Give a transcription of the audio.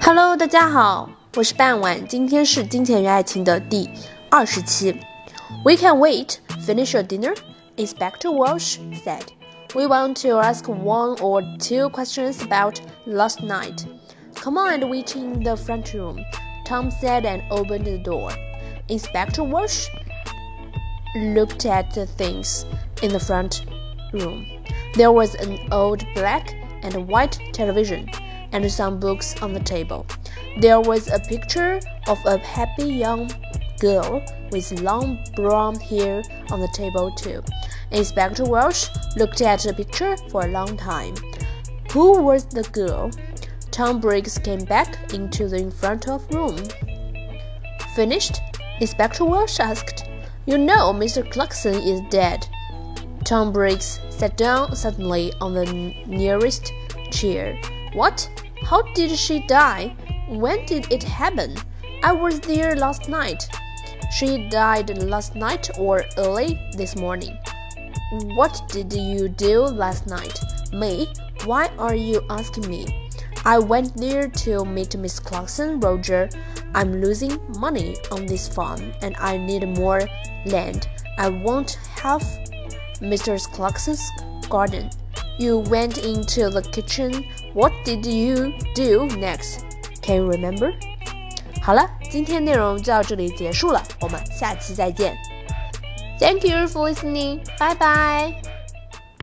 Hello，大家好，我是半晚，今天是金钱与爱情的第二十期。We can wait. Finish your dinner? Inspector Walsh said. We want to ask one or two questions about last night. Come on and wait in the front room, Tom said and opened the door. Inspector Walsh looked at the things in the front room. There was an old black and white television and some books on the table. There was a picture of a happy young girl with long brown hair on the table too. Inspector Welsh looked at the picture for a long time. Who was the girl? Tom Briggs came back into the front of room. Finished? Inspector Welsh asked. You know Mr. Clarkson is dead. Tom Briggs sat down suddenly on the nearest chair. What? How did she die? When did it happen? I was there last night. She died last night or early this morning. What did you do last night? Me? Why are you asking me? I went there to meet Miss Clarkson, Roger. I'm losing money on this farm and I need more land. I want half Mr. Clarkson's garden. You went into the kitchen. What did you do next? Can you remember? 好了，今天内容就到这里结束了，我们下期再见。Thank you for listening. Bye bye.